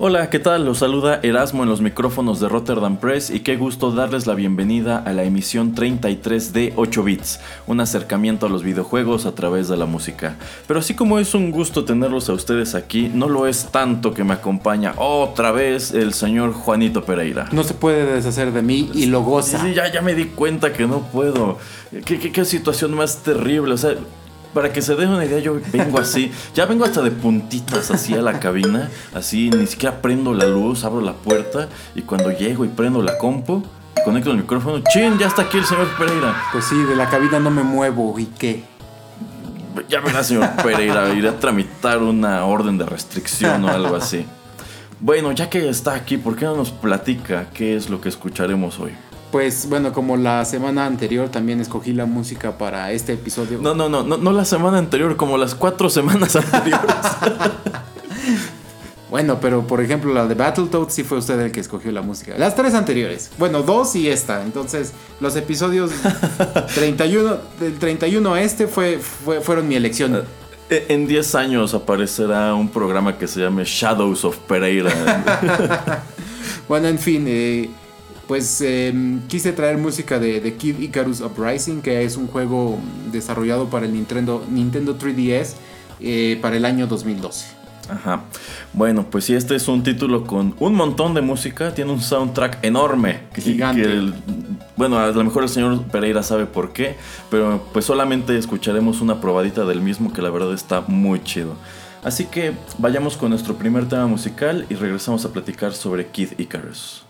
Hola, ¿qué tal? Los saluda Erasmo en los micrófonos de Rotterdam Press y qué gusto darles la bienvenida a la emisión 33 de 8 bits, un acercamiento a los videojuegos a través de la música. Pero así como es un gusto tenerlos a ustedes aquí, no lo es tanto que me acompaña otra vez el señor Juanito Pereira. No se puede deshacer de mí y lo goza. Sí, ya, ya me di cuenta que no puedo. ¿Qué, qué, qué situación más terrible? O sea, para que se den una idea, yo vengo así. Ya vengo hasta de puntitas así a la cabina. Así, ni siquiera prendo la luz, abro la puerta. Y cuando llego y prendo la compu, conecto el micrófono. ¡Chin! Ya está aquí el señor Pereira. Pues sí, de la cabina no me muevo. ¿Y qué? Ya verá, señor Pereira. Iré a tramitar una orden de restricción o algo así. Bueno, ya que está aquí, ¿por qué no nos platica qué es lo que escucharemos hoy? Pues bueno, como la semana anterior también escogí la música para este episodio. No, no, no, no, no la semana anterior, como las cuatro semanas anteriores. bueno, pero por ejemplo la de Battletoads sí fue usted el que escogió la música. Las tres anteriores. Bueno, dos y esta. Entonces, los episodios 31, del 31 a este fue, fue, fueron mi elección. En 10 años aparecerá un programa que se llame Shadows of Pereira. bueno, en fin, eh, pues eh, quise traer música de, de, Kid Icarus Uprising, que es un juego desarrollado para el Nintendo, Nintendo 3DS eh, para el año 2012. Ajá. Bueno, pues sí, este es un título con un montón de música, tiene un soundtrack enorme. Gigante. Que el, bueno, a lo mejor el señor Pereira sabe por qué, pero pues solamente escucharemos una probadita del mismo que la verdad está muy chido. Así que vayamos con nuestro primer tema musical y regresamos a platicar sobre Kid Icarus.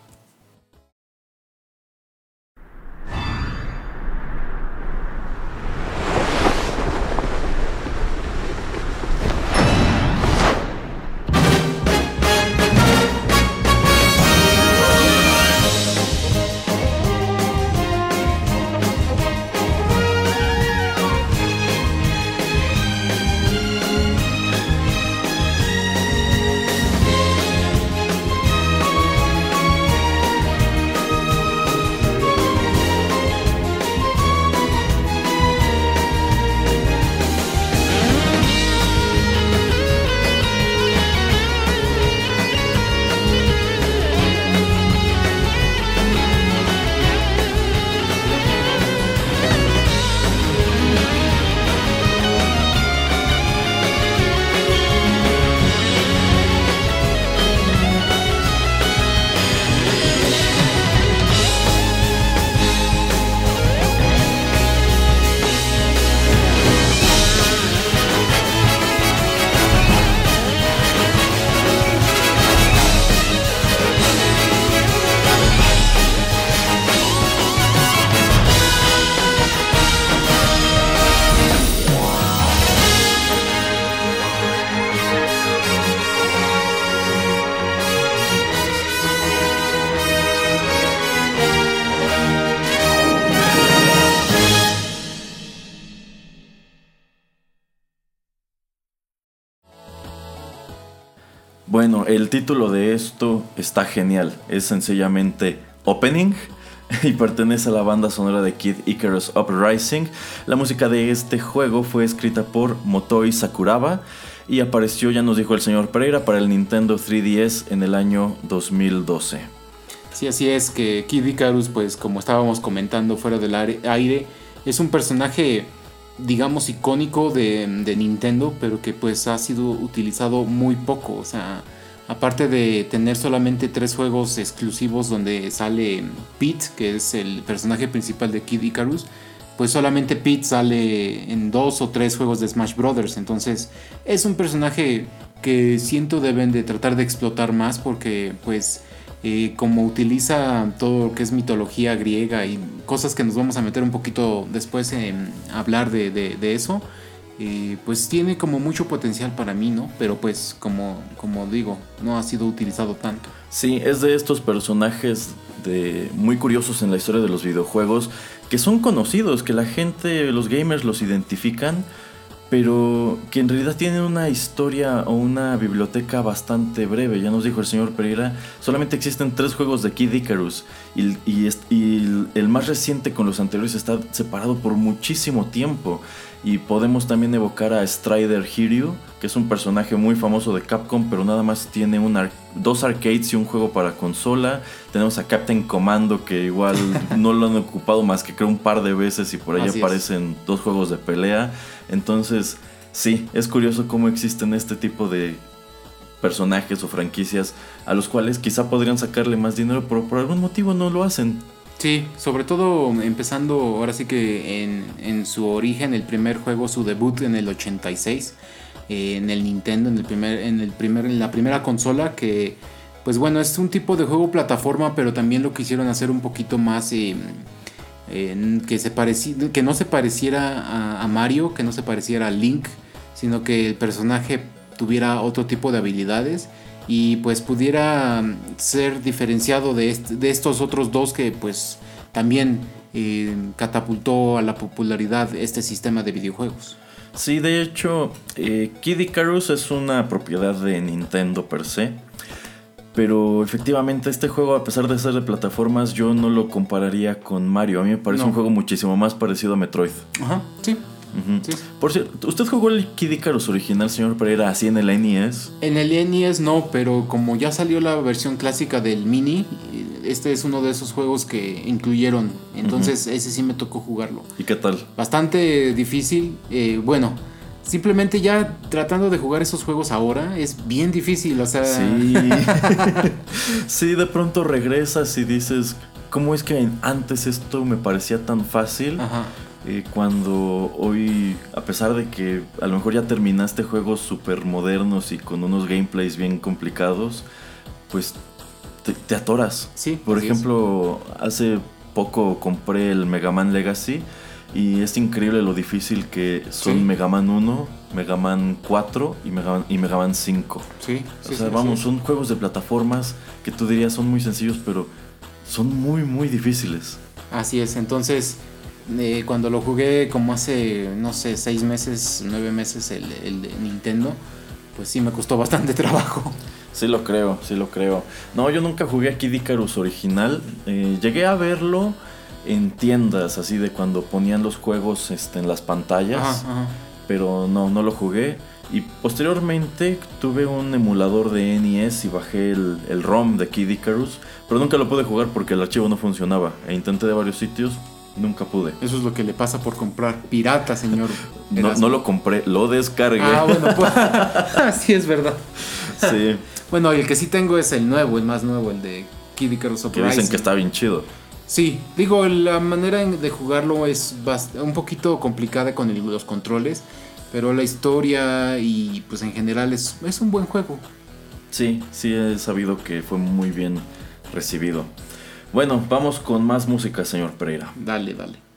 El título de esto está genial. Es sencillamente Opening y pertenece a la banda sonora de Kid Icarus Uprising. La música de este juego fue escrita por Motoi Sakuraba y apareció, ya nos dijo el señor Pereira, para el Nintendo 3DS en el año 2012. Sí, así es que Kid Icarus, pues como estábamos comentando fuera del aire, es un personaje digamos, icónico de, de, Nintendo, pero que pues ha sido utilizado muy poco. O sea, aparte de tener solamente tres juegos exclusivos donde sale Pete, que es el personaje principal de Kid Icarus, pues solamente Pete sale en dos o tres juegos de Smash Brothers. Entonces es un personaje que siento deben de tratar de explotar más porque pues eh, como utiliza todo lo que es mitología griega y cosas que nos vamos a meter un poquito después en hablar de, de, eso, eh, pues tiene como mucho potencial para mí, ¿no? Pero pues como, como digo, no ha sido utilizado tanto. Sí, es de estos personajes de, muy curiosos en la historia de los videojuegos que son conocidos, que la gente, los gamers los identifican pero que en realidad tienen una historia o una biblioteca bastante breve. Ya nos dijo el señor Pereira, solamente existen tres juegos de Kid Icarus y, el más reciente con los anteriores está separado por muchísimo tiempo. Y podemos también evocar a Strider Hiryu, que es un personaje muy famoso de Capcom, pero nada más tiene dos arcades y un juego para consola. Tenemos a Captain Commando, que igual no lo han ocupado más que creo un par de veces y por ahí aparecen dos juegos de pelea. Entonces, sí, es curioso cómo existen este tipo de personajes o franquicias a los cuales quizá podrían sacarle más dinero, pero por algún motivo no lo hacen. Sí, sobre todo empezando ahora sí que en, su origen, el primer juego, su debut en el 86, eh, en el Nintendo, en, el primer, en, el primer, en la primera consola, que pues bueno, es un tipo de juego plataforma, pero también lo quisieron hacer un poquito más... Eh, que, se que no se pareciera a, Mario, que no se pareciera a Link, sino que el personaje tuviera otro tipo de habilidades y pues pudiera ser diferenciado de, de estos otros dos que pues también eh, catapultó a la popularidad este sistema de videojuegos. Sí, de hecho, eh, Kid Icarus es una propiedad de Nintendo per se. Pero efectivamente este juego, a pesar de ser de plataformas, yo no lo compararía con Mario. A mí me parece un juego muchísimo más parecido a Metroid. Ajá, sí. Por cierto, ¿usted jugó el Kid Icarus original, señor Pereira, así en el NES? En el NES no, pero como ya salió la versión clásica del Mini, este es uno de esos juegos que incluyeron. Entonces ese sí me tocó jugarlo. ¿Y qué tal? Bastante difícil. Eh, bueno, Simplemente ya tratando de jugar esos juegos ahora es bien difícil, o sea... Sí, sí de pronto regresas y dices, ¿cómo es que antes esto me parecía tan fácil? Ajá. Eh, cuando hoy, a pesar de que a lo mejor ya terminaste juegos súper modernos y con unos gameplays bien complicados, pues te, atoras. Sí. Por ejemplo, hace poco compré el Mega Man Legacy y es increíble lo difícil que son Mega Man 1, Mega Man 4 y Mega Man, y Mega Man 5. Sí, o sea, vamos, son juegos de plataformas que tú dirías son muy sencillos, pero son muy, muy difíciles. Así es, entonces eh, cuando lo jugué como hace, no sé, seis meses, nueve meses el, el de Nintendo, pues sí me costó bastante trabajo. Sí lo creo, sí lo creo. No, yo nunca jugué a Kid Icarus original. Eh, llegué a verlo en tiendas, así de cuando ponían los juegos este, en las pantallas. Pero no, no lo jugué. Y posteriormente tuve un emulador de NES y bajé el, el, ROM de Kid Icarus. Pero nunca lo pude jugar porque el archivo no funcionaba. E intenté de varios sitios, nunca pude. Eso es lo que le pasa por comprar pirata, señor. no, no, lo compré, lo descargué. Ah, bueno, pues. sí, es verdad. Sí. bueno, el que sí tengo es el nuevo, el más nuevo, el de Kid Icarus Que dicen que está bien chido. Sí, digo, la manera de jugarlo es un poquito complicada con los controles, pero la historia y pues en general es, es un buen juego. Sí, sí he sabido que fue muy bien recibido. Bueno, vamos con más música, señor Pereira. Dale, dale.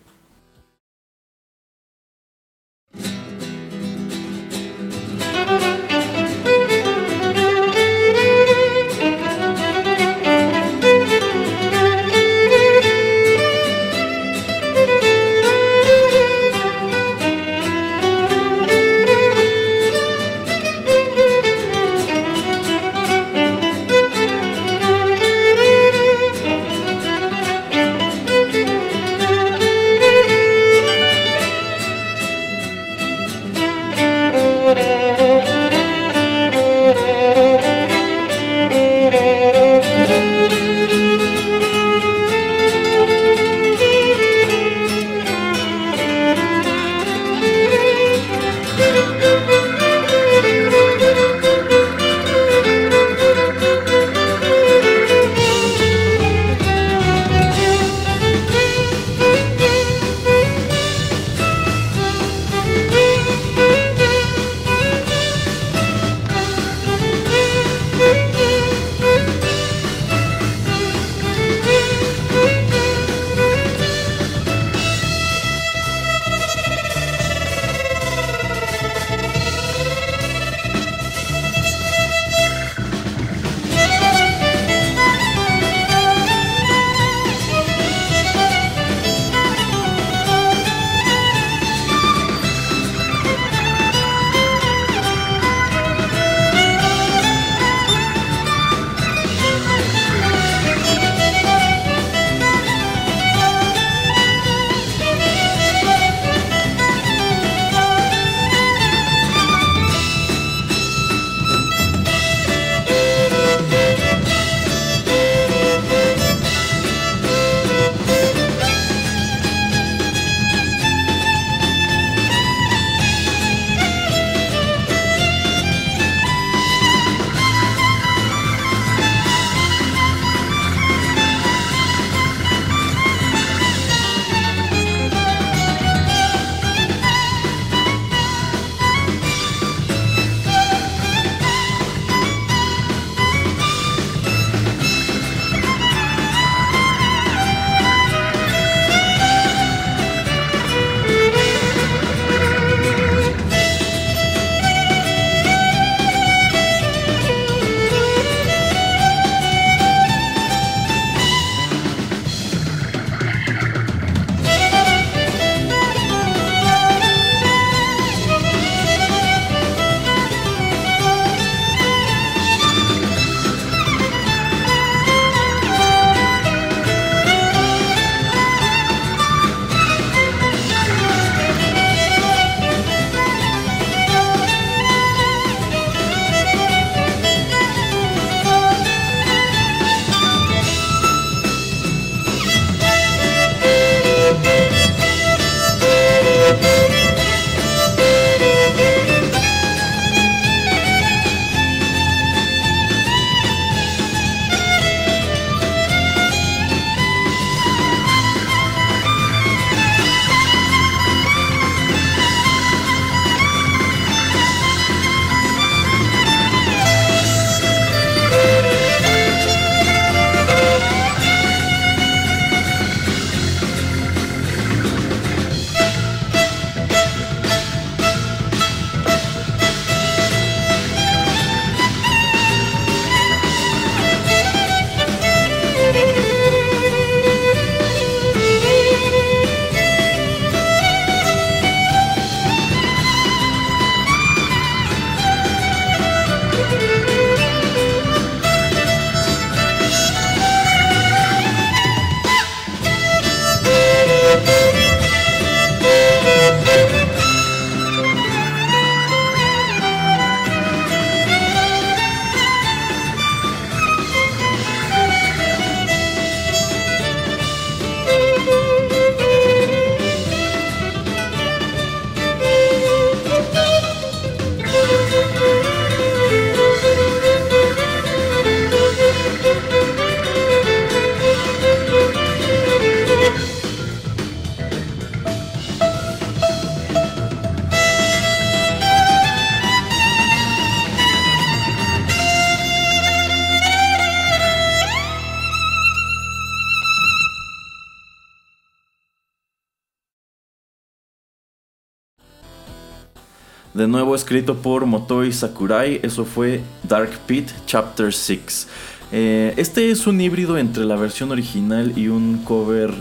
De nuevo escrito por Motoi Sakurai, eso fue Dark Pit Chapter 6. Eh, este es un híbrido entre la versión original y un cover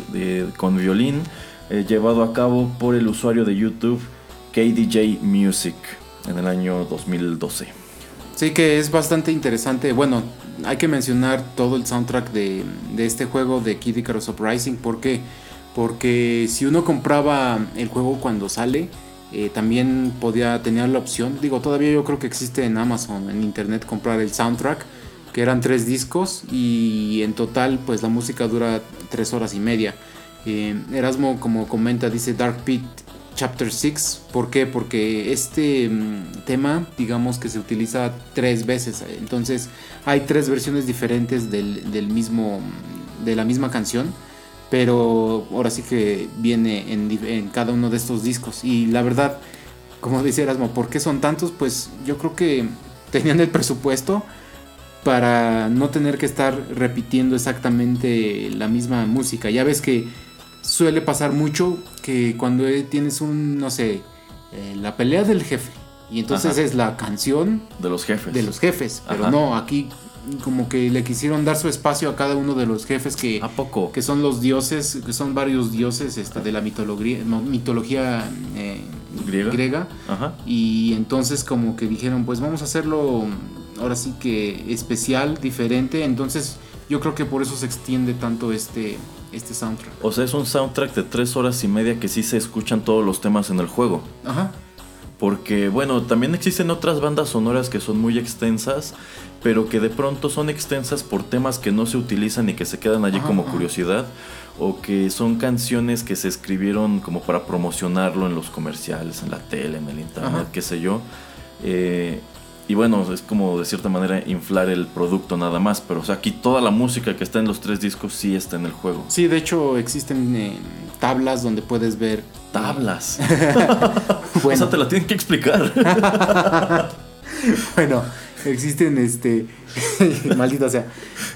con violín eh, llevado a cabo por el usuario de YouTube KDJ Music en el año 2012. Sí, que es bastante interesante. Bueno, hay que mencionar todo el soundtrack de, este juego de Kid Icarus Uprising. ¿Por qué? Porque si uno compraba el juego cuando sale, eh, también podía tener la opción. Digo, todavía yo creo que existe en Amazon, en internet, comprar el soundtrack que eran tres discos y en total pues la música dura tres horas y media. Eh, Erasmo como comenta dice Dark Pit Chapter 6, ¿por qué? Porque este mm, tema digamos que se utiliza tres veces, entonces hay tres versiones diferentes del, mismo, de la misma canción, pero ahora sí que viene en, en cada uno de estos discos y la verdad, como dice Erasmo, ¿por qué son tantos? Pues yo creo que tenían el presupuesto para no tener que estar repitiendo exactamente la misma música. Ya ves que suele pasar mucho que cuando tienes un, no sé, eh, la pelea del jefe. Y entonces es la canción de los jefes. De los jefes. Pero no, aquí como que le quisieron dar su espacio a cada uno de los jefes que, ¿A poco? que son los dioses, que son varios dioses esta, de la mitología, mitología eh, griega. griega. Y entonces como que dijeron, pues vamos a hacerlo ahora sí que especial, diferente. Entonces yo creo que por eso se extiende tanto este, este soundtrack. O sea, es un soundtrack de tres horas y media que sí se escuchan todos los temas en el juego. Ajá. Porque, bueno, también existen otras bandas sonoras que son muy extensas, pero que de pronto son extensas por temas que no se utilizan y que se quedan allí como curiosidad, o que son canciones que se escribieron como para promocionarlo en los comerciales, en la tele, en el internet, qué sé yo. Eh, y bueno, es como de cierta manera inflar el producto nada más. Pero o sea, aquí toda la música que está en los tres discos sí está en el juego. Sí, de hecho existen eh, tablas donde puedes ver. Tablas. O sea, te la tienen que explicar. bueno, existen este. maldita sea.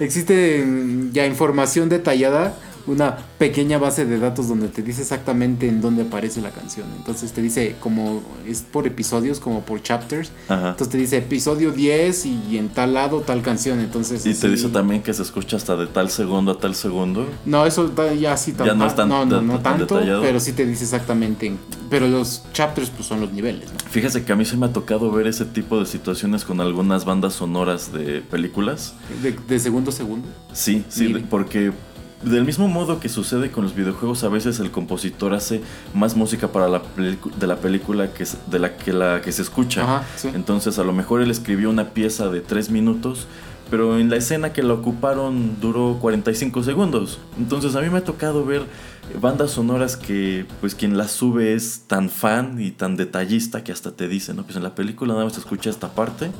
Existe ya información detallada una pequeña base de datos donde te dice exactamente en dónde aparece la canción. Entonces te dice como es por episodios, como por chapters. Entonces te dice episodio 10 y en tal lado tal canción. Entonces Y te dice también que se escucha hasta de tal segundo a tal segundo. No, eso ya sí ya no, es tan, no, no, tanto, pero sí te dice exactamente. pero los chapters pues son los niveles. Fíjese que a mí se me ha tocado ver ese tipo de situaciones con algunas bandas sonoras de películas. ¿De, segundo a segundo? Sí, sí, porque del mismo modo que sucede con los videojuegos, a veces el compositor hace más música para la de la película que de la que la que se escucha. Entonces, a lo mejor él escribió una pieza de 3 minutos, pero en la escena que la ocuparon duró 45 segundos. Entonces, a mí me ha tocado ver bandas sonoras que pues quien las sube es tan fan y tan detallista que hasta te dice, no, pues en la película nada más se escucha esta parte,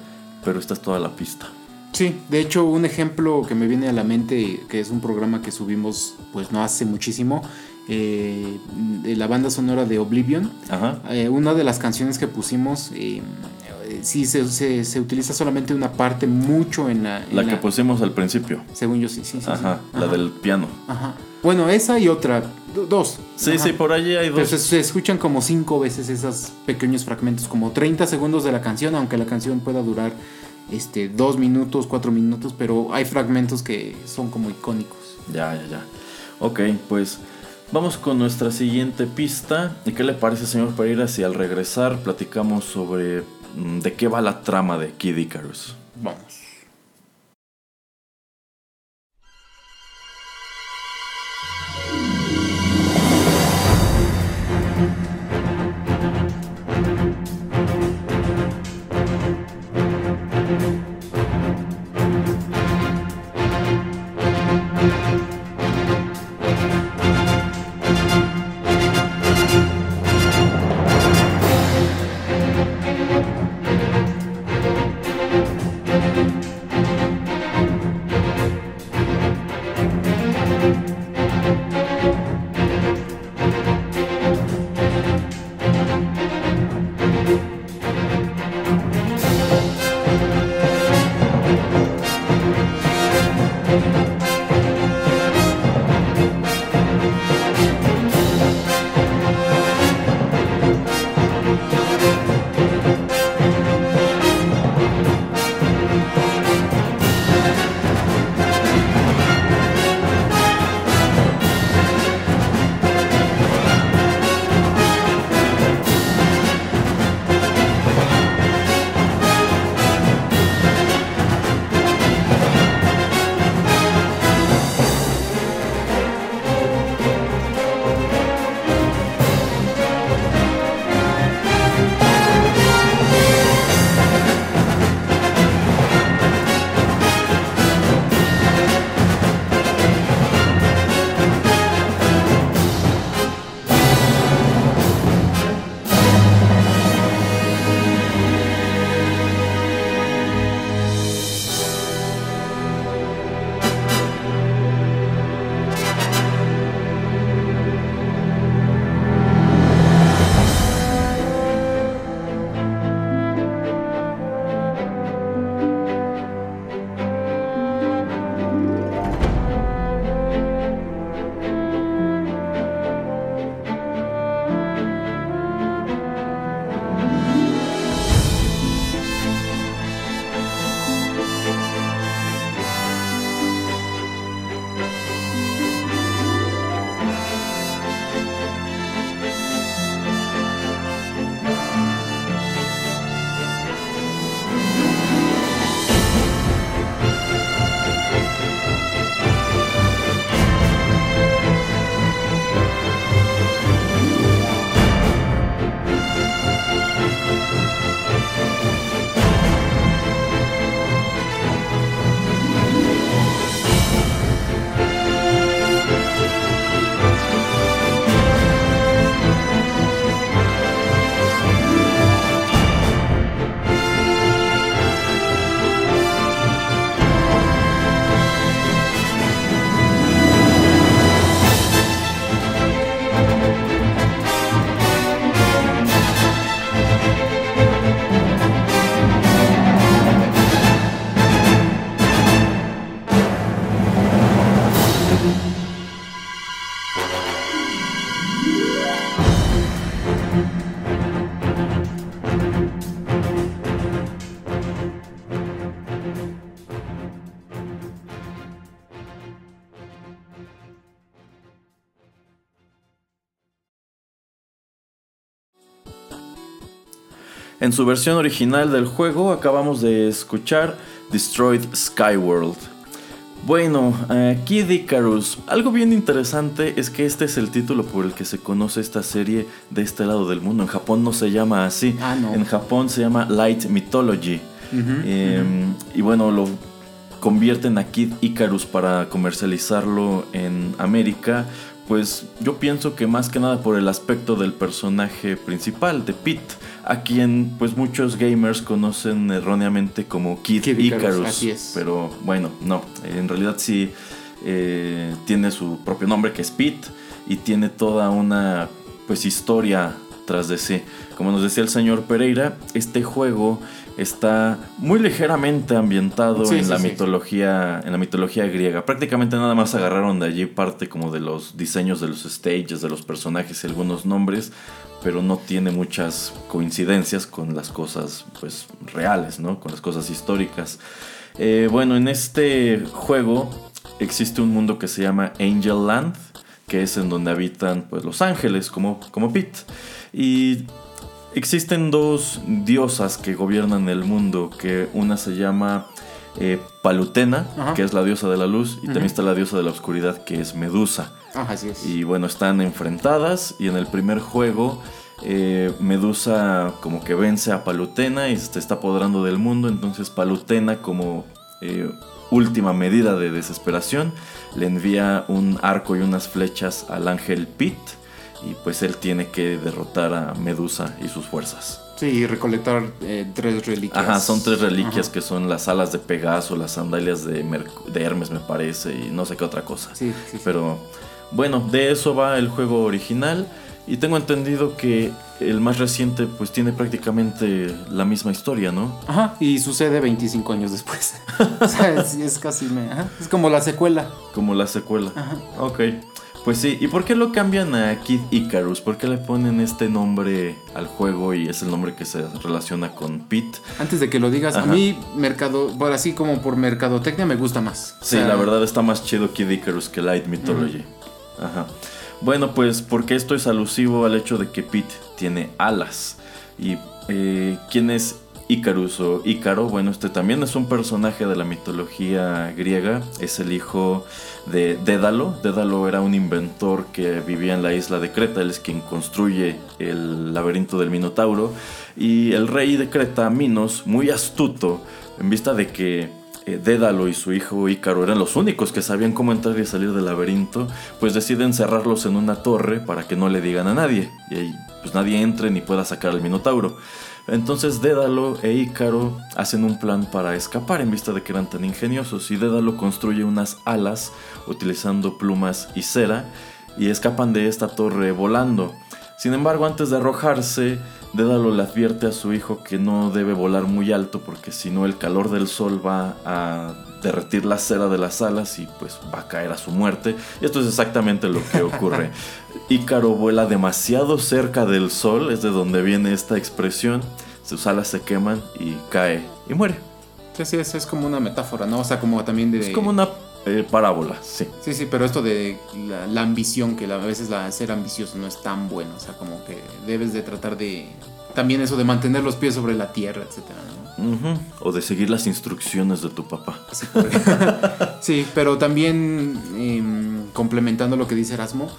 pero esta es toda la pista. Sí, de hecho un ejemplo que me viene a la mente, que es un programa que subimos pues no hace muchísimo, eh, de la banda sonora de Oblivion. Eh, una de las canciones que pusimos, eh, sí se, se, utiliza solamente una parte mucho en la... la que pusimos al principio. Según yo, sí, sí, sí. Ajá, la del piano. Ajá. Bueno, esa y otra, dos. Sí, sí, por allí hay dos. Pero se, escuchan como cinco veces esos pequeños fragmentos, como 30 segundos de la canción, aunque la canción pueda durar este, dos minutos, cuatro minutos, pero hay fragmentos que son como icónicos. Ya, ya, ya. Ok, pues vamos con nuestra siguiente pista. ¿Y qué le parece, señor Pereira, si al regresar platicamos sobre mm, de qué va la trama de Kid Icarus? Vamos. En su versión original del juego acabamos de escuchar Destroyed Skyworld. Bueno, Kid Icarus. Algo bien interesante es que este es el título por el que se conoce esta serie de este lado del mundo. En Japón no se llama así. Ah, no. En Japón se llama Light Mythology. Em, y bueno, lo convierten a Kid Icarus para comercializarlo en América. Pues yo pienso que más que nada por el aspecto del personaje principal, de Pete, a quien pues muchos gamers conocen erróneamente como Kid, Icarus. Así es. Pero bueno, no, en realidad sí eh, tiene su propio nombre que es Pete y tiene toda una pues historia tras de sí. Como nos decía el señor Pereira, este juego está muy ligeramente ambientado en la mitología en la mitología griega. Prácticamente nada más agarraron de allí parte como de los diseños de los stages, de los personajes y algunos nombres, pero no tiene muchas coincidencias con las cosas pues reales, ¿no? Con las cosas históricas. Eh, bueno, en este juego existe un mundo que se llama Angel Land, que es en donde habitan pues los ángeles como como Pete y Existen dos diosas que gobiernan el mundo, que una se llama eh, Palutena, que es la diosa de la luz, y también está la diosa de la oscuridad, que es Medusa. Así es. Y bueno, están enfrentadas y en el primer juego eh, Medusa como que vence a Palutena y se está apoderando del mundo, entonces Palutena como eh, última medida de desesperación le envía un arco y unas flechas al ángel Pit y pues él tiene que derrotar a Medusa y sus fuerzas. Sí, y recolectar eh, tres reliquias. Ajá, son tres reliquias que son las alas de Pegaso, las sandalias de, de, Hermes me parece y no sé qué otra cosa. Sí, sí, Pero bueno, de eso va el juego original y tengo entendido que el más reciente pues tiene prácticamente la misma historia, ¿no? Ajá, y sucede 25 años después. o sea, es, casi... Me, es como la secuela. Como la secuela. Ajá. Ok. Pues sí, ¿y por qué lo cambian a Kid Icarus? ¿Por qué le ponen este nombre al juego y es el nombre que se relaciona con Pete? Antes de que lo digas, a mí, mercado, por así como por mercadotecnia, me gusta más. Sí, la verdad está más chido Kid Icarus que Light Mythology. Ajá. Bueno, pues porque esto es alusivo al hecho de que Pete tiene alas. ¿Y eh, quién es Icarus o Ícaro? Bueno, este también es un personaje de la mitología griega. Es el hijo de Dédalo. Dédalo era un inventor que vivía en la isla de Creta, él es quien construye el laberinto del Minotauro. Y el rey de Creta, Minos, muy astuto, en vista de que eh, Dédalo y su hijo Ícaro eran los únicos que sabían cómo entrar y salir del laberinto, pues deciden encerrarlos en una torre para que no le digan a nadie. Y ahí pues nadie entre ni pueda sacar al Minotauro. Entonces Dédalo e Ícaro hacen un plan para escapar en vista de que eran tan ingeniosos y Dédalo construye unas alas utilizando plumas y cera y escapan de esta torre volando. Sin embargo, antes de arrojarse, Dédalo le advierte a su hijo que no debe volar muy alto porque si no el calor del sol va a derretir la cera de las alas y pues va a caer a su muerte. Y esto es exactamente lo que ocurre. Ícaro vuela demasiado cerca del sol, es de donde viene esta expresión. Sus alas se queman y cae y muere. Sí, sí, es, es como una metáfora, ¿no? O sea, como también de... Es como una eh, parábola, sí. Sí, sí, pero esto de la, ambición, que a veces la, ser ambicioso no es tan bueno, o sea, como que debes de tratar de... También eso de mantener los pies sobre la tierra, etcétera, O de seguir las instrucciones de tu papá. Sí, pero también em, complementando lo que dice Erasmo,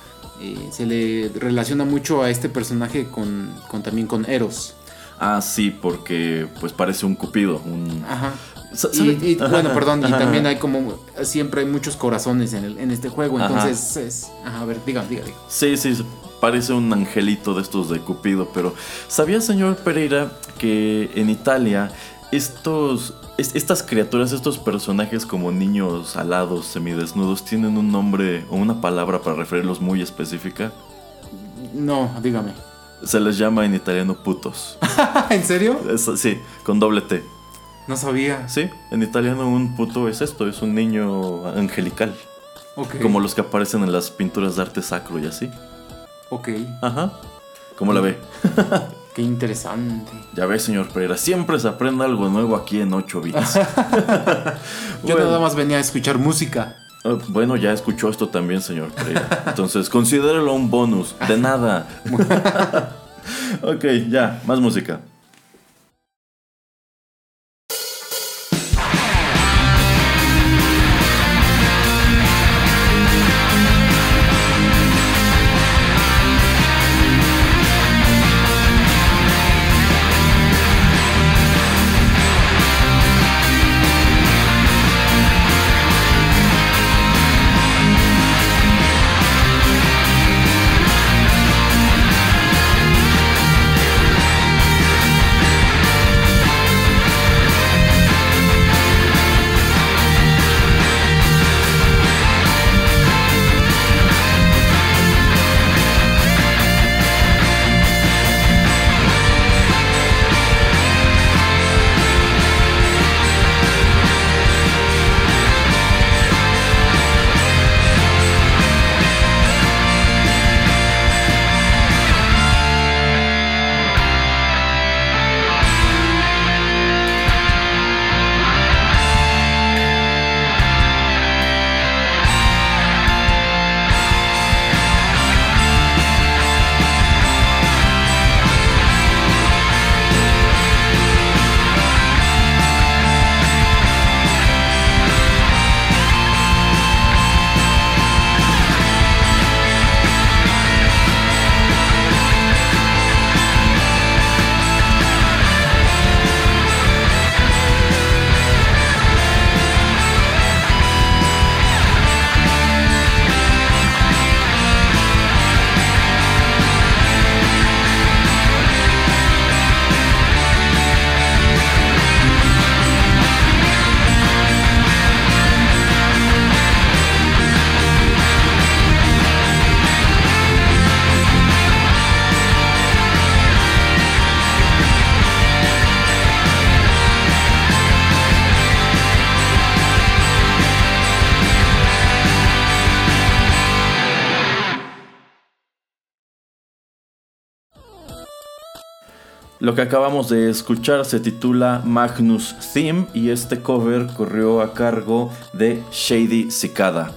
eh, se le relaciona mucho a este personaje con, también con Eros. Ah, sí, porque pues parece un cupido, un... Ajá. Y, bueno, perdón, y también hay como, siempre hay muchos corazones en, el, en este juego, entonces es... a ver, diga, diga, diga. Sí, sí, parece un angelito de estos de Cupido, pero ¿sabía, señor Pereira, que en Italia estos estas criaturas, estos personajes como niños alados, semidesnudos, tienen un nombre o una palabra para referirlos muy específica? No, dígame. Se les llama en italiano putos. ¿En serio? sí, con doble T. No sabía. Sí, en italiano un puto es esto, es un niño angelical. Ok. Como los que aparecen en las pinturas de arte sacro y así. Ok. Ajá. ¿Cómo la ve? Qué interesante. Ya ves, señor Pereira, siempre se aprende algo nuevo aquí en 8 bits. Yo nada más venía a escuchar música. Ah, bueno, ya escuchó esto también, señor Pereira. Entonces, considérelo un bonus. De nada. ok, ya, más música. Lo que acabamos de escuchar se titula Magnus Theme y este cover corrió a cargo de Shady Cicada.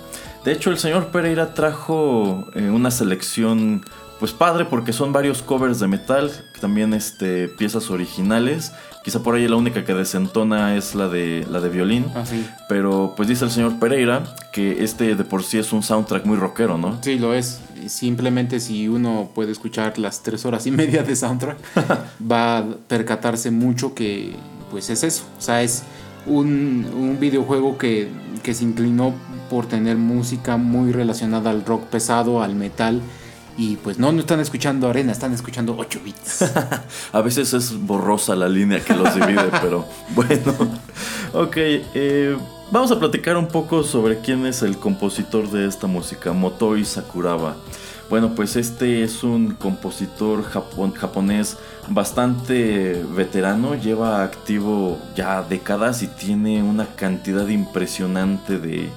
De hecho, el señor Pereira trajo eh, una selección pues padre porque son varios covers de metal, también este, piezas originales. Quizá por ahí la única que desentona es la de, la de violín. Ah, sí. Pero pues dice el señor Pereira que este de por sí es un soundtrack muy rockero, ¿no? Sí, lo es. Simplemente si uno puede escuchar las tres horas y media de soundtrack, va a percatarse mucho que pues es eso. O sea, es un, un videojuego que, que se inclinó por tener música muy relacionada al rock pesado, al metal y pues no, no están escuchando arena, están escuchando 8 bits. a veces es borrosa la línea que los divide, pero bueno. Ok, eh, vamos a platicar un poco sobre quién es el compositor de esta música, Motoi Sakuraba. Bueno, pues este es un compositor japonés bastante veterano, lleva activo ya décadas y tiene una cantidad impresionante de,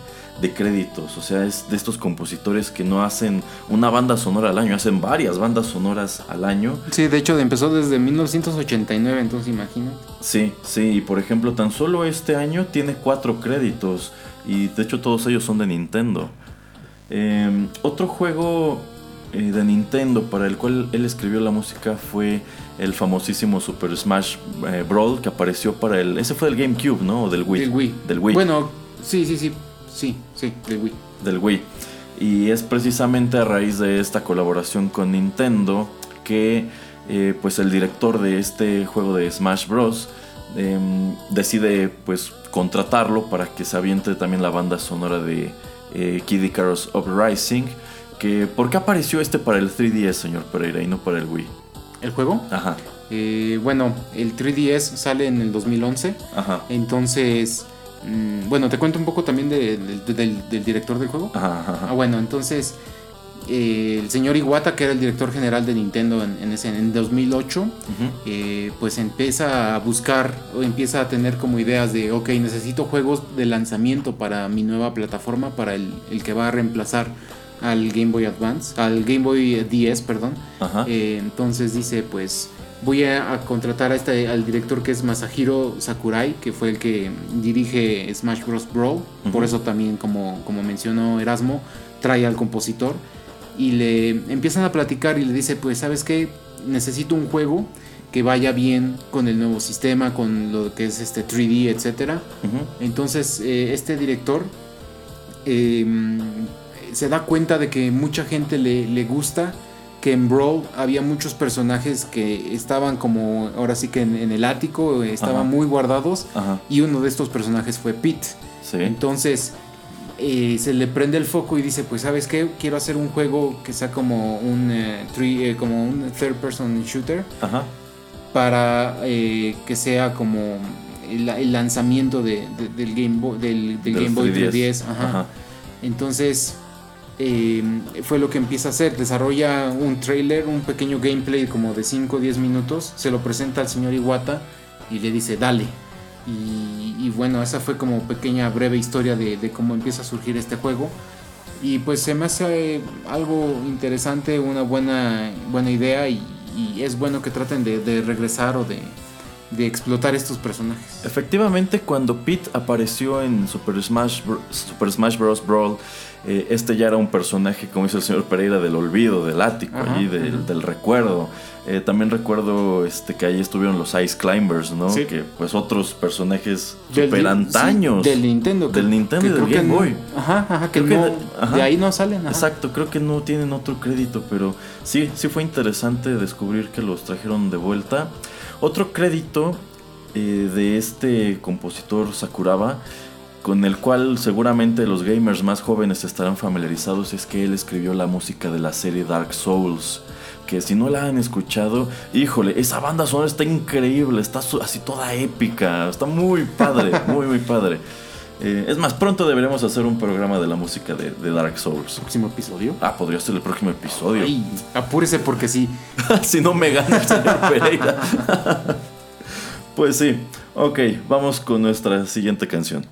de créditos. O sea, es de estos compositores que no hacen una banda sonora al año, hacen varias bandas sonoras al año. Sí, de hecho empezó desde 1989, entonces imagino. Sí, sí, y por ejemplo, tan solo este año tiene cuatro créditos. Y de hecho todos ellos son de Nintendo. Em, otro juego eh, de Nintendo para el cual él escribió la música fue el famosísimo Super Smash eh, Brawl que apareció para el... Ese fue del GameCube, ¿no? O del Wii. Del Wii. Del Wii. Bueno, sí, sí, sí. Sí, sí, del Wii. Del Wii. Y es precisamente a raíz de esta colaboración con Nintendo que eh, pues el director de este juego de Smash Bros. Em, decide pues contratarlo para que se aviente también la banda sonora de eh, Kid Icarus Uprising. Que, ¿Por qué apareció este para el 3DS, señor Pereira, y no para el Wii? ¿El juego? Ajá. Eh, bueno, el 3DS sale en el 2011. Ajá. Entonces Mm, bueno, te cuento un poco también del, director del juego. Ah, bueno, entonces eh, el señor Iwata, que era el director general de Nintendo en, ese, en 2008, eh, pues empieza a buscar o empieza a tener como ideas de, ok, necesito juegos de lanzamiento para mi nueva plataforma, para el, que va a reemplazar al Game Boy Advance, al Game Boy DS, perdón. Eh, entonces dice, pues voy a, contratar a este, al director que es Masahiro Sakurai, que fue el que dirige Smash Bros. Brawl. Por eso también, como, como mencionó Erasmo, trae al compositor. Y le empiezan a platicar y le dice, pues, ¿sabes qué? Necesito un juego que vaya bien con el nuevo sistema, con lo que es este 3D, etc. Entonces, eh, este director em, se da cuenta de que mucha gente le, le gusta que en Brawl había muchos personajes que estaban como, ahora sí que en, el ático, estaban muy guardados. Y uno de estos personajes fue Pete. Entonces eh, se le prende el foco y dice, pues sabes qué, quiero hacer un juego que sea como un, eh, eh, como un third person shooter. Para que sea como el, lanzamiento del Game Boy, del, Game Boy 3DS. Entonces eh, fue lo que empieza a hacer. Desarrolla un trailer, un pequeño gameplay como de 5 o 10 minutos, se lo presenta al señor Iwata y le dice, dale. Y, bueno, esa fue como pequeña breve historia de, cómo empieza a surgir este juego. Y pues se me hace algo interesante, una buena, buena idea y, es bueno que traten de, regresar o de, de explotar estos personajes. Efectivamente, cuando Pete apareció en Super Smash, Super Smash Bros. Brawl, eh, este ya era un personaje, como dice el señor Pereira, del olvido, del ático, del, recuerdo. Eh, también recuerdo este, que ahí estuvieron los Ice Climbers, ¿no? Que pues otros personajes super antaños. del Nintendo. Del Nintendo y del Game Boy. Ajá, ajá, que, de, ahí no salen. Exacto, creo que no tienen otro crédito, pero sí, sí fue interesante descubrir que los trajeron de vuelta. Otro crédito eh, de este compositor Sakuraba con el cual seguramente los gamers más jóvenes estarán familiarizados, es que él escribió la música de la serie Dark Souls. Que si no la han escuchado, híjole, esa banda sonora está increíble, está así toda épica, está muy padre, muy, muy padre. Eh, es más, pronto deberemos hacer un programa de la música de, Dark Souls. ¿Próximo episodio? Ah, podría ser el próximo episodio. Ay, apúrese porque sí. si no me gana el señor Pereira. pues sí, ok, vamos con nuestra siguiente canción.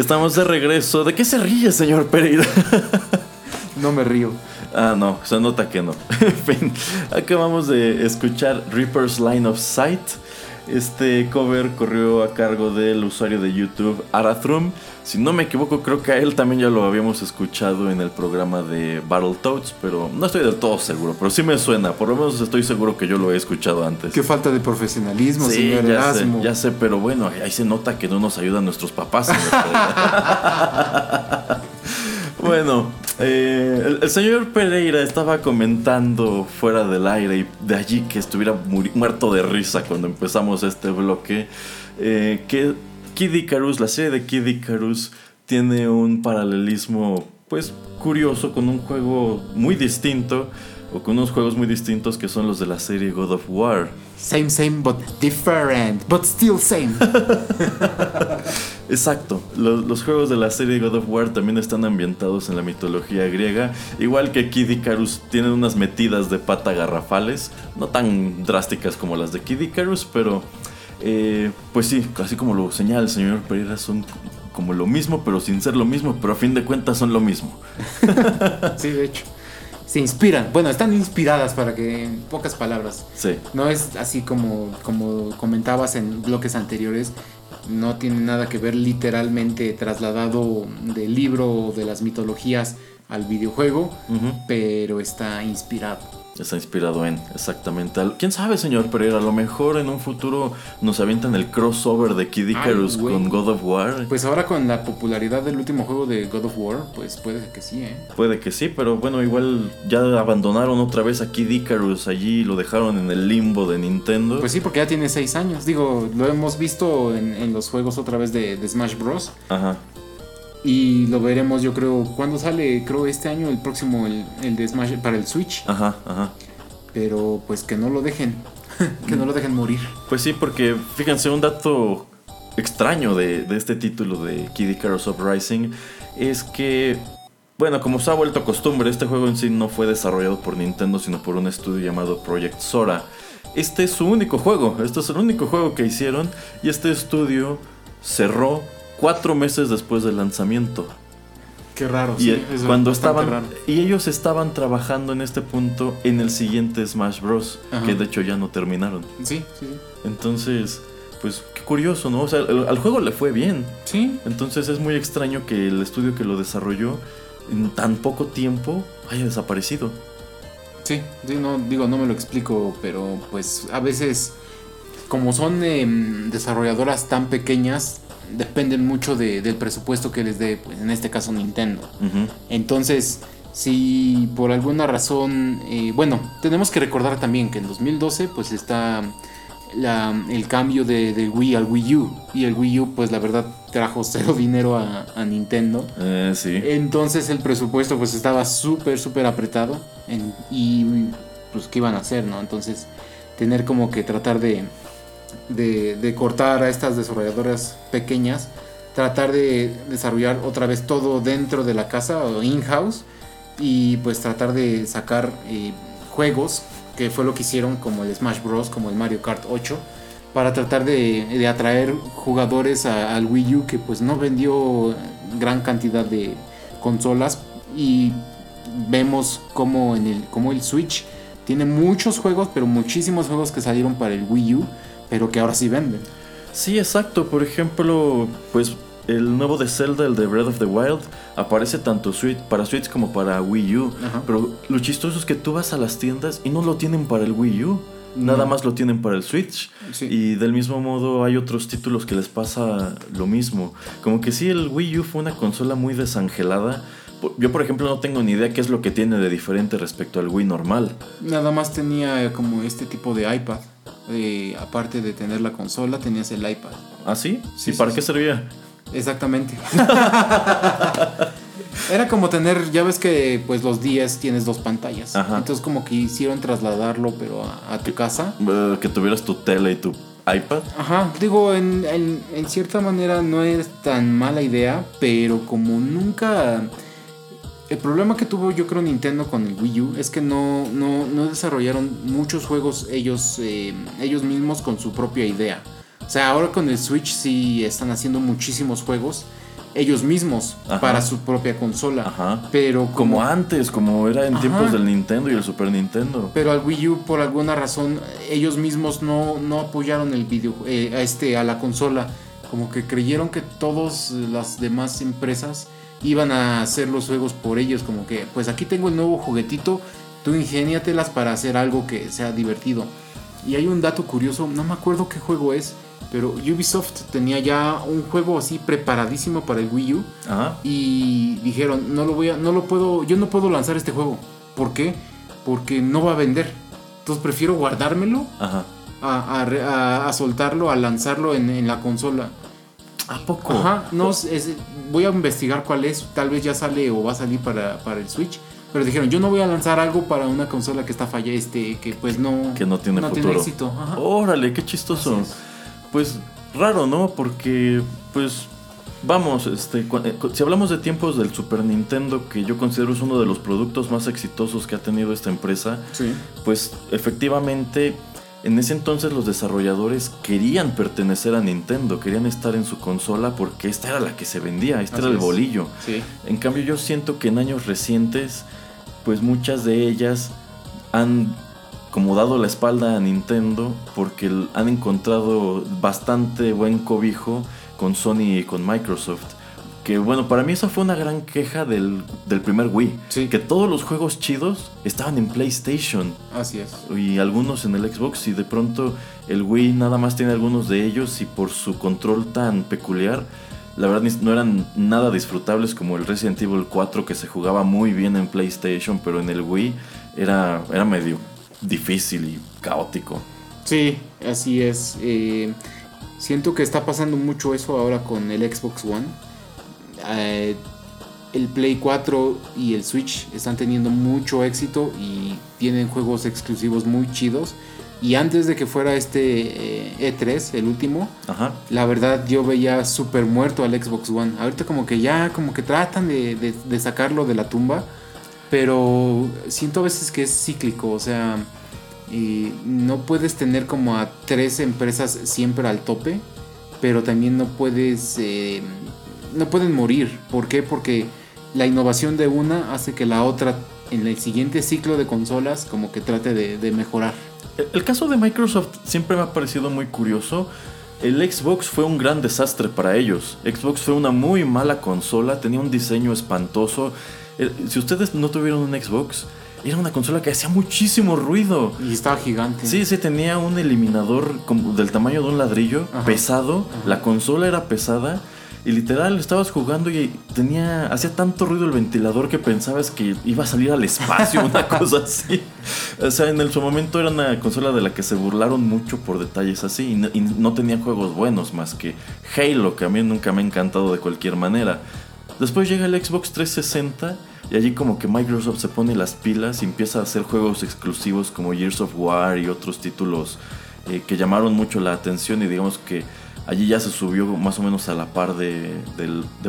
Estamos de regreso. ¿De qué se ríe, señor Pereira? no me río. Ah, no, se nota que no. en fin, acabamos de escuchar Reaper's Line of Sight. Este cover corrió a cargo del usuario de YouTube Arathrum. Si no me equivoco, creo que a él también ya lo habíamos escuchado en el programa de Battletoads, pero no estoy del todo seguro. Pero sí me suena, por lo menos estoy seguro que yo lo he escuchado antes. Qué falta de profesionalismo, sí, señor ya sé, ya sé, pero bueno, ahí se nota que no nos ayudan nuestros papás. bueno, eh, el, señor Pereira estaba comentando fuera del aire y de allí que estuviera muerto de risa cuando empezamos este bloque, eh, que Kid Icarus, la serie de Kid Icarus, tiene un paralelismo pues curioso con un juego muy distinto o con unos juegos muy distintos que son los de la serie God of War. Same, same, but different, but still same. Exacto, los, juegos de la serie God of War también están ambientados en la mitología griega, igual que Kid Icarus tienen unas metidas de pata garrafales, no tan drásticas como las de Kid Icarus, pero eh, pues sí, así como lo señala el señor Pereira, son como lo mismo, pero sin ser lo mismo, pero a fin de cuentas son lo mismo. sí, de hecho se inspiran. Bueno, están inspiradas para que, en pocas palabras. Sí. No es así como, como comentabas en bloques anteriores. No tiene nada que ver literalmente trasladado del libro o de las mitologías al videojuego, pero está inspirado. Está inspirado en, exactamente. ¿Quién sabe, señor Pereira? A lo mejor en un futuro nos avientan el crossover de Kid Icarus con God of War. Pues ahora con la popularidad del último juego de God of War, pues puede que sí, ¿eh? Puede que sí, pero bueno, igual ya abandonaron otra vez a Kid Icarus allí, lo dejaron en el limbo de Nintendo. Pues sí, porque ya tiene seis años. Digo, lo hemos visto en, los juegos otra vez de, de Smash Bros. Ajá. Y lo veremos, yo creo, cuando sale, creo este año, el próximo, el, el de Smash para el Switch. Ajá, ajá. Pero pues que no lo dejen, que no lo dejen morir. Pues sí, porque fíjense, un dato extraño de, este título de Kid Icarus Uprising es que, bueno, como se ha vuelto costumbre, este juego en sí no fue desarrollado por Nintendo, sino por un estudio llamado Project Sora. Este es su único juego, este es el único juego que hicieron y este estudio cerró cuatro meses después del lanzamiento. Qué raro, y sí, cuando estaban y ellos estaban trabajando en este punto en el siguiente Smash Bros, que de hecho ya no terminaron. Sí, sí, Entonces, pues qué curioso, ¿no? O sea, al juego le fue bien. Sí. Entonces es muy extraño que el estudio que lo desarrolló en tan poco tiempo haya desaparecido. Sí, sí, no digo, no me lo explico, pero pues a veces como son em, desarrolladoras tan pequeñas, dependen mucho del presupuesto que les dé, pues, en este caso Nintendo. Entonces, si por alguna razón, eh, bueno, tenemos que recordar también que en 2012 pues está el cambio de, del Wii al Wii U y el Wii U pues la verdad trajo cero dinero a, Nintendo. Eh, sí. Entonces el presupuesto pues estaba súper, súper apretado y pues qué iban a hacer, ¿no? Entonces tener como que tratar de de, cortar a estas desarrolladoras pequeñas, tratar de desarrollar otra vez todo dentro de la casa o in-house y pues tratar de sacar eh, juegos, que fue lo que hicieron como el Smash Bros, como el Mario Kart 8, para tratar de, atraer jugadores al Wii U que pues no vendió gran cantidad de consolas. Y vemos como el, como el Switch tiene muchos juegos, pero muchísimos juegos que salieron para el Wii U pero que ahora sí venden. Sí, exacto. Por ejemplo, pues el nuevo de Zelda, el de Breath of the Wild, aparece tanto para Switch como para Wii U. Pero lo chistoso es que tú vas a las tiendas y no lo tienen para el Wii U. Nada más lo tienen para el Switch. Y del mismo modo hay otros títulos que les pasa lo mismo. Como que sí, el Wii U fue una consola muy desangelada. Yo, por ejemplo, no tengo ni idea qué es lo que tiene de diferente respecto al Wii normal. Nada más tenía como este tipo de iPad aparte de tener la consola, tenías el iPad. ¿Ah, sí? ¿Y para qué servía? Exactamente. Era como tener, ya ves que pues los días tienes dos pantallas. Entonces como que hicieron trasladarlo, pero a, tu casa. Que tuvieras tu tele y tu iPad. Ajá, digo, en, en cierta manera no es tan mala idea, pero como nunca el problema que tuvo yo creo Nintendo con el Wii U es que no, no, desarrollaron muchos juegos ellos, eh, ellos mismos con su propia idea. O sea, ahora con el Switch sí están haciendo muchísimos juegos ellos mismos Ajá. para su propia consola. Ajá. Pero Como antes, como era en Ajá. tiempos del Nintendo y el Super Nintendo. Pero al Wii U, por alguna razón, ellos mismos no, no apoyaron el video, eh, a, este, a la consola. Como que creyeron que todas las demás empresas iban a hacer los juegos por ellos. Como que, pues aquí tengo el nuevo juguetito, tú ingéniatelas para hacer algo que sea divertido. Y hay un dato curioso, no me acuerdo qué juego es, pero Ubisoft tenía ya un juego así preparadísimo para el Wii U Ajá. y dijeron no lo voy a no lo puedo yo no puedo lanzar este juego ¿por qué? porque no va a vender entonces prefiero guardármelo Ajá. a, a a- a soltarlo a lanzarlo en, en la consola ¿A poco? ajá no es- voy a investigar cuál es tal vez ya sale o va a salir para, para el Switch pero dijeron yo no voy a lanzar algo para una consola que está falla este que pues no Que no tiene futuro. éxito Ajá. Órale, qué chistoso. Pues raro, ¿no? Porque, pues, vamos, este, eh, si hablamos de tiempos del Super Nintendo, que yo considero es uno de los productos más exitosos que ha tenido esta empresa, sí pues efectivamente en ese entonces los desarrolladores querían pertenecer a Nintendo, querían estar en su consola porque esta era la que se vendía, este Así era el bolillo. sí En cambio yo siento que en años recientes, pues muchas de ellas han como dado la espalda a Nintendo porque han encontrado bastante buen cobijo con Sony y con Microsoft. Que bueno, para mí esa fue una gran queja del, del primer Wii. Sí. Que todos los juegos chidos estaban en PlayStation así es y algunos en el Xbox y de pronto el Wii nada más tiene algunos de ellos y por su control tan peculiar, la verdad no eran nada disfrutables como el Resident Evil 4 que se jugaba muy bien en PlayStation, pero en el Wii era, era medio difícil y caótico. Sí, así es. Eh, siento que está pasando mucho eso ahora con el Xbox One. Eh, el Play 4 y el Switch están teniendo mucho éxito y tienen juegos exclusivos muy chidos. Y antes de que fuera este eh, E3, el último, Ajá. la verdad yo veía súper muerto al Xbox One. Ahorita como que ya, como que tratan de, de- de sacarlo de la tumba. Pero siento a veces que es cíclico. O sea, eh, no puedes tener como a tres empresas siempre al tope. Pero también no puedes... eh, no pueden morir. ¿Por qué? Porque la innovación de una hace que la otra en el siguiente ciclo de consolas como que trate de, de mejorar. El, caso de Microsoft siempre me ha parecido muy curioso. El Xbox fue un gran desastre para ellos. Xbox fue una muy mala consola, tenía un diseño espantoso. Si ustedes no tuvieron un Xbox, era una consola que hacía muchísimo ruido. Y estaba gigante. Sí, sí, tenía un eliminador como del tamaño de un ladrillo, Ajá. pesado. Ajá. La consola era pesada. Y literal, estabas jugando y tenía. Hacía tanto ruido el ventilador que pensabas que iba a salir al espacio, una cosa así. O sea, en el, su momento era una consola de la que se burlaron mucho por detalles así. Y no, y no tenía juegos buenos más que Halo, que a mí nunca me ha encantado de cualquier manera. Después llega el Xbox 360 y allí como que Microsoft se pone las pilas y empieza a hacer juegos exclusivos como Years of War y otros títulos eh, que llamaron mucho la atención y digamos que allí ya se subió más o menos a la par de,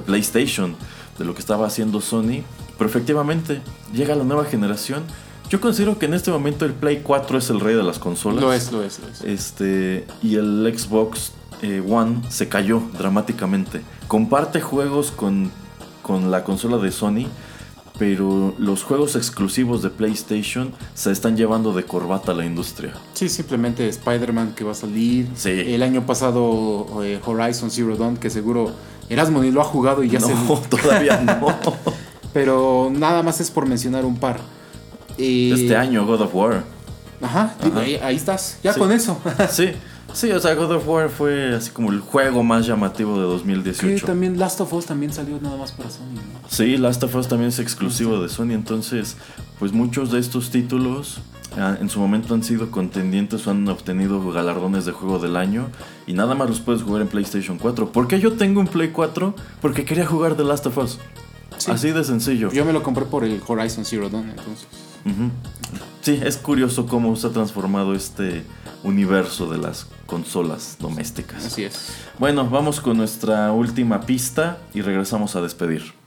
PlayStation, de lo que estaba haciendo Sony. Pero efectivamente, llega la nueva generación. Yo considero que en este momento el Play 4 es el rey de las consolas. Lo es, lo es, lo es. Este, y el Xbox eh, One se cayó dramáticamente. Comparte juegos con, con la consola de Sony, pero los juegos exclusivos de PlayStation se están llevando de corbata a la industria. Sí, simplemente Spider-Man que va a salir. Sí. El año pasado eh, Horizon Zero Dawn, que seguro Erasmo ni lo ha jugado y ya no, se... todavía no. Pero nada más es por mencionar un par. Eh, Este año God of War. Ajá. Ahí, ahí estás. Ya Sí. con eso. Sí, sí, o sea, God of War fue así como el juego más llamativo de que 2018. también Last of Us también salió nada más para Sony. ¿no? Sí, Last of Us también es exclusivo de Sony, entonces, pues muchos de estos títulos ah, en su momento han sido contendientes o han obtenido galardones de juego del año y nada más los puedes jugar en PlayStation 4. ¿Por qué yo tengo un Play 4? Porque quería jugar The Last of Us. Sí. Así de sencillo. Yo me lo compré por el Horizon Zero Dawn, entonces. Sí, es curioso cómo se ha transformado este universo de las consolas domésticas. Así es. Bueno, vamos con nuestra última pista y regresamos a despedir.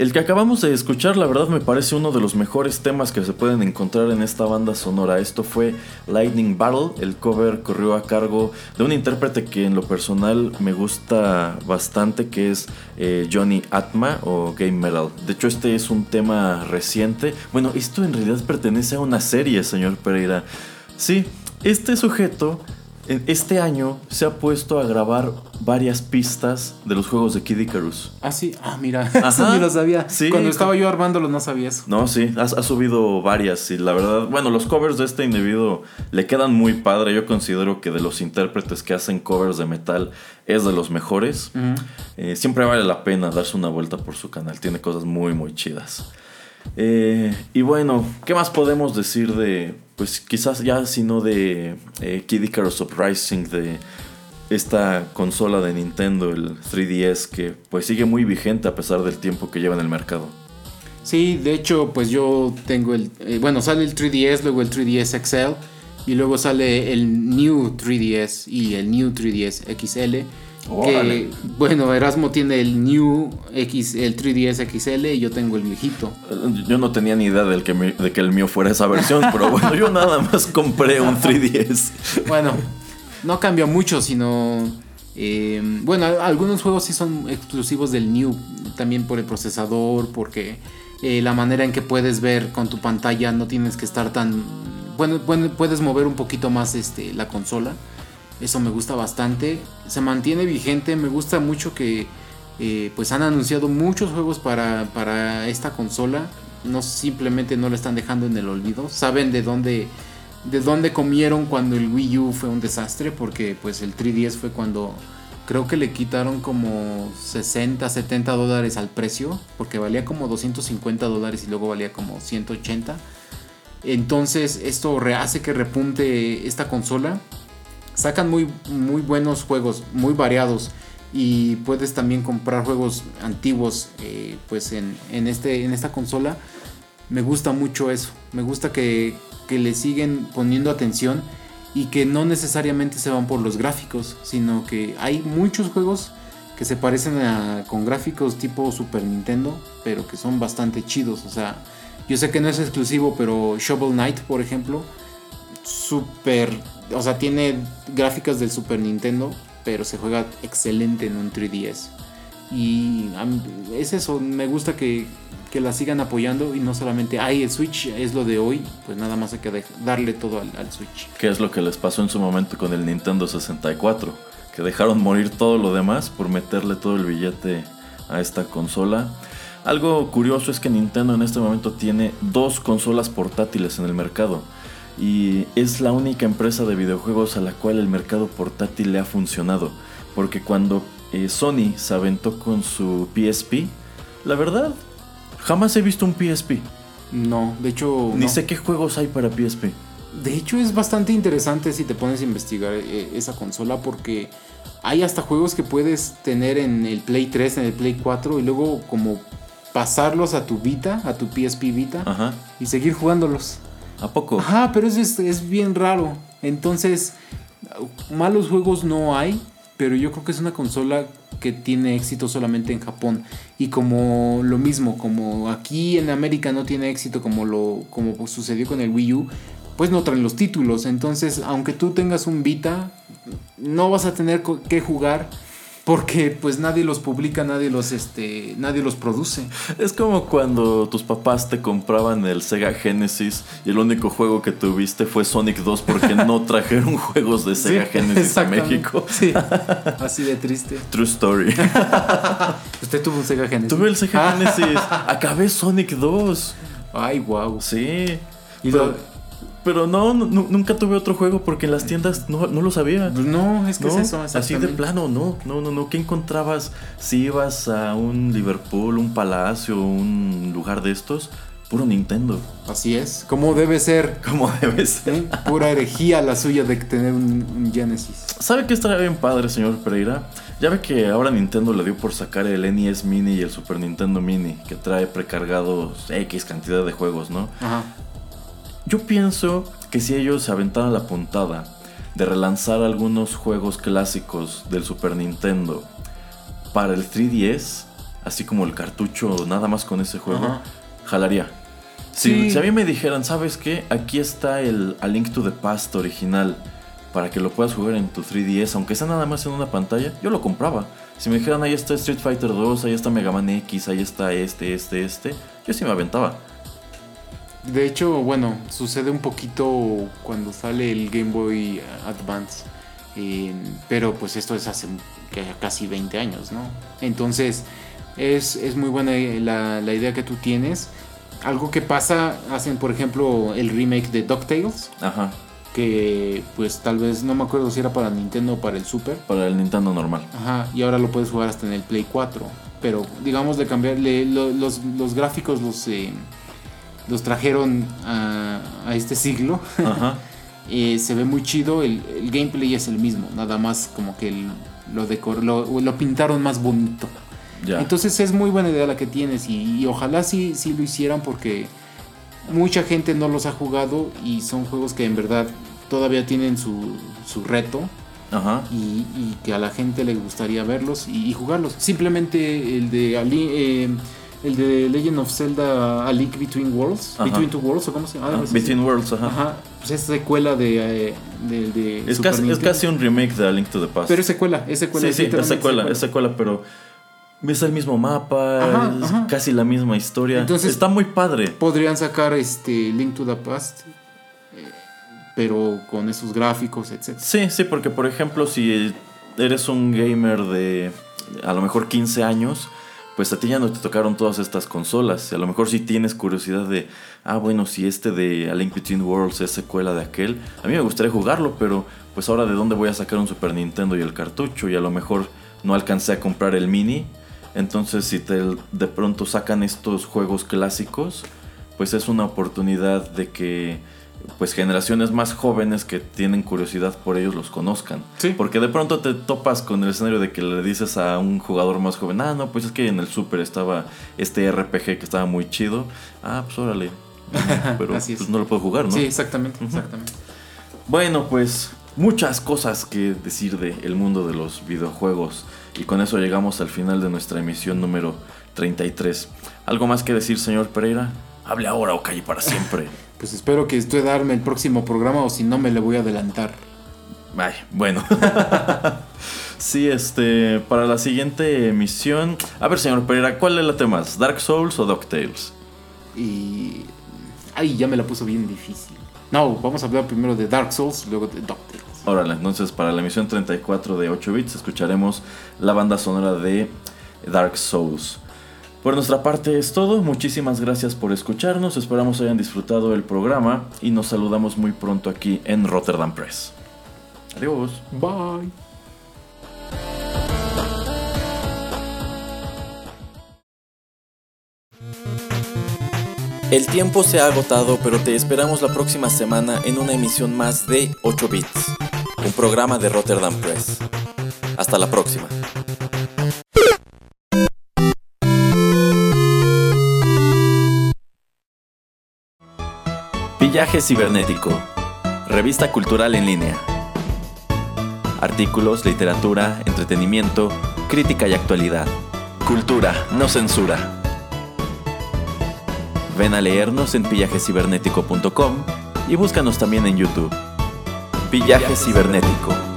El que acabamos de escuchar, la verdad, me parece uno de los mejores temas que se pueden encontrar en esta banda sonora. Esto fue Lightning Battle. El cover corrió a cargo de un intérprete que en lo personal me gusta bastante, que es eh, Johnny Atma o Game Metal. De hecho, este es un tema reciente. Bueno, esto en realidad pertenece a una serie, señor Pereira. Sí, este sujeto este año se ha puesto a grabar varias pistas de los juegos de Kid Icarus. Ah, sí. Ah, mira. Eso ni lo sabía. Cuando estaba yo armándolo no sabía eso. No, sí. Ha, subido varias. Y la verdad, bueno, los covers de este individuo le quedan muy padre. Yo considero que de los intérpretes que hacen covers de metal es de los mejores. Eh, siempre vale la pena darse una vuelta por su canal. Tiene cosas muy, muy chidas. Eh, y bueno, ¿qué más podemos decir de pues quizás ya sino de eh, Kid Icarus Uprising, de esta consola de Nintendo, el 3DS, que pues sigue muy vigente a pesar del tiempo que lleva en el mercado. Sí, de hecho, pues yo tengo el. Eh, bueno, sale el 3DS, luego el 3DS XL, y luego sale el New 3DS y el New 3DS XL que, bueno, Erasmo tiene el New X, el 3DS XL y yo tengo el viejito. Yo no tenía ni idea del que de que el mío fuera esa versión, pero bueno, yo nada más compré un 3DS. Bueno, no cambia mucho, sino... Eh, bueno, algunos juegos sí son exclusivos del New, también por el procesador, porque eh, la manera en que puedes ver con tu pantalla no tienes que estar tan... Bueno, puedes mover un poquito más este, la consola. Eso me gusta bastante. Se mantiene vigente. Me gusta mucho que eh, pues han anunciado muchos juegos para, esta consola. No simplemente no la están dejando en el olvido. Saben de dónde, de dónde comieron cuando el Wii U fue un desastre. Porque pues el 3DS fue cuando creo que le quitaron como 60, 70 dólares al precio. Porque valía como 250 dólares y luego valía como 180. Entonces esto hace que repunte esta consola sacan muy, muy buenos juegos, muy variados. Y puedes también comprar juegos antiguos eh, pues en, este, en esta consola. Me gusta mucho eso. Me gusta que, le siguen poniendo atención y que no necesariamente se van por los gráficos, sino que hay muchos juegos que se parecen a, con gráficos tipo Super Nintendo, pero que son bastante chidos. O sea, yo sé que no es exclusivo, pero Shovel Knight, por ejemplo, súper o sea, tiene gráficas del Super Nintendo, pero se juega excelente en un 3DS. Y es eso, me gusta que, la sigan apoyando y no solamente, ay, el Switch es lo de hoy, pues nada más hay que darle todo al, al Switch. ¿Qué es lo que les pasó en su momento con el Nintendo 64? Que dejaron morir todo lo demás por meterle todo el billete a esta consola. Algo curioso es que Nintendo en este momento tiene dos consolas portátiles en el mercado y es la única empresa de videojuegos a la cual el mercado portátil le ha funcionado. Porque cuando eh, Sony se aventó con su PSP, la verdad, jamás he visto un PSP. No, de hecho... Ni sé qué juegos hay para PSP. De hecho es bastante interesante si te pones a investigar eh, esa consola porque hay hasta juegos que puedes tener en el Play 3, en el Play 4 y luego como pasarlos a tu Vita, a tu PSP Vita y seguir jugándolos. ¿A poco? Ajá, pero es, es bien raro. Entonces, malos juegos no hay, pero yo creo que es una consola que tiene éxito solamente en Japón. Y como lo mismo, como aquí en América no tiene éxito como, lo, como sucedió con el Wii U, pues no traen los títulos. Entonces, aunque tú tengas un Vita, no vas a tener que jugar porque pues nadie los publica, nadie los este, nadie los produce. Es como cuando tus papás te compraban el Sega Genesis y el único juego que tuviste fue Sonic 2 porque no trajeron juegos de Sega Genesis a México. Sí. Así de triste. True story. ¿Usted tuvo un Sega Genesis? Tuve el Sega Genesis. Acabé Sonic 2. Ay, wow. Sí. ¿Y pero no, nunca tuve otro juego porque en las tiendas no, lo sabía. Pues no, es que es eso. Así de plano, no, no, no, no. ¿Qué encontrabas si ibas a un Liverpool, un palacio, un lugar de estos? Puro Nintendo. Así es. Como debe ser. Como debe ser. Pura herejía la suya de tener un, Genesis. ¿Sabe qué estaría bien padre, señor Pereira? Ya ve que ahora Nintendo le dio por sacar el NES Mini y el Super Nintendo Mini, que trae precargados X cantidad de juegos, ¿no? Ajá. Yo pienso que si ellos se aventaran la puntada de relanzar algunos juegos clásicos del Super Nintendo para el 3DS, así como el cartucho, nada más con ese juego, Ajá. jalaría. Si a mí me dijeran, ¿sabes qué? Aquí está el A Link to the Past original para que lo puedas jugar en tu 3DS, aunque sea nada más en una pantalla, yo lo compraba. Si me dijeran, ahí está Street Fighter 2, ahí está Mega Man X, ahí está este, este, este, yo sí me aventaba. De hecho, bueno, sucede un poquito cuando sale el Game Boy Advance. eh, pero pues esto es hace casi 20 años, ¿no? Entonces, es, es muy buena la, la idea que tú tienes. Algo que pasa, hacen por ejemplo el remake de DuckTales, Ajá, que pues tal vez no me acuerdo si era para Nintendo o para el Super. para el Nintendo normal. Ajá, y ahora lo puedes jugar hasta en el Play 4. Pero digamos de cambiarle lo- los, los gráficos los, eh, los trajeron a, a este siglo. Ajá. Eh, se ve muy chido, el, el gameplay es el mismo, nada más como que el- lo, decor, lo, lo pintaron más bonito. Ya. Entonces es muy buena idea la que tienes y, y ojalá sí, sí lo hicieran porque mucha gente no los ha jugado y son juegos que en verdad todavía tienen su, su reto Ajá. y, y que a la gente le gustaría verlos y, y jugarlos. Simplemente el de Ali- eh, el de Legend of Zelda A Link Between Worlds, Ajá. Between Two Worlds o cómo se llama. Ah, así. Between Worlds, ajá. Ajá, pues es secuela de, eh, de, de Es, Super casi, es un remake de A Link to the Past. Pero es secuela, es secuela. sí, sí, es secuela, es secuela, pero es el mismo mapa, Ajá, es casi la misma historia. Entonces- Está muy padre. Podrían sacar este Link to the Past, eh, pero con esos gráficos, etc. Sí, sí, porque por ejemplo, si eres un gamer de a lo mejor 15 años, pues a ti ya no te tocaron todas estas consolas. A lo mejor si tienes curiosidad de, ah, bueno, si este de A Link Between Worlds es secuela de aquel, a mí me gustaría jugarlo, pero pues ahora de dónde voy a sacar un Super Nintendo y el cartucho y a lo mejor no alcancé a comprar el mini. Entonces, si te, de pronto sacan estos juegos clásicos, pues es una oportunidad de que pues generaciones más jóvenes que tienen curiosidad por ellos los conozcan. Sí. Porque de pronto te topas con el escenario de que le dices a un jugador más joven, ah, no, pues es que en el Super estaba este RPG que estaba muy chido. Ah, pues órale. Pero Así pues no lo puedo jugar, ¿no? Sí, exactamente, exactamente. Bueno, pues muchas cosas que decir de el mundo de los videojuegos. Y con eso llegamos al final de nuestra emisión número 33. ¿Algo más que decir, señor Pereira? Hable ahora o calle para siempre. Pues espero que esté darme el próximo programa o si no me le voy a adelantar. Ay, bueno. sí, este, para la siguiente emisión. A ver, señor Pereira, ¿cuál es la tema? ¿Dark Souls o DuckTales? Y. Ay, ya me la puso bien difícil. No, vamos a hablar primero de Dark Souls luego de DuckTales. Órale, entonces para la emisión 34 de 8 bits escucharemos la banda sonora de Dark Souls. Por nuestra parte es todo, muchísimas gracias por escucharnos, esperamos hayan disfrutado el programa y nos saludamos muy pronto aquí en Rotterdam Press. Adiós. Bye. El tiempo se ha agotado, pero te esperamos la próxima semana en una emisión más de 8 bits, un programa de Rotterdam Press. Hasta la próxima. Pillaje Cibernético, revista cultural en línea. Artículos, literatura, entretenimiento, crítica y actualidad. Cultura, no censura. Ven a leernos en pillajecibernético.com y búscanos también en YouTube. Pillaje Cibernético.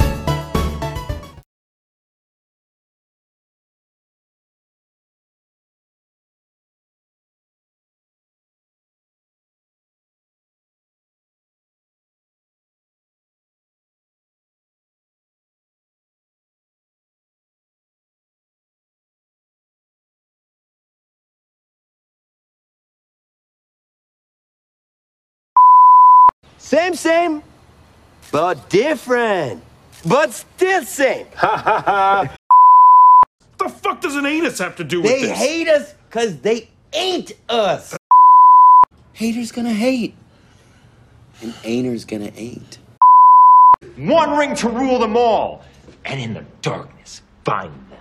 Same, same, but different. But still same. Ha ha ha. The fuck does an anus have to do with They this? hate us because they ain't us. Haters gonna hate. And ain'ters gonna ain't. One ring to rule them all, and in the darkness find them.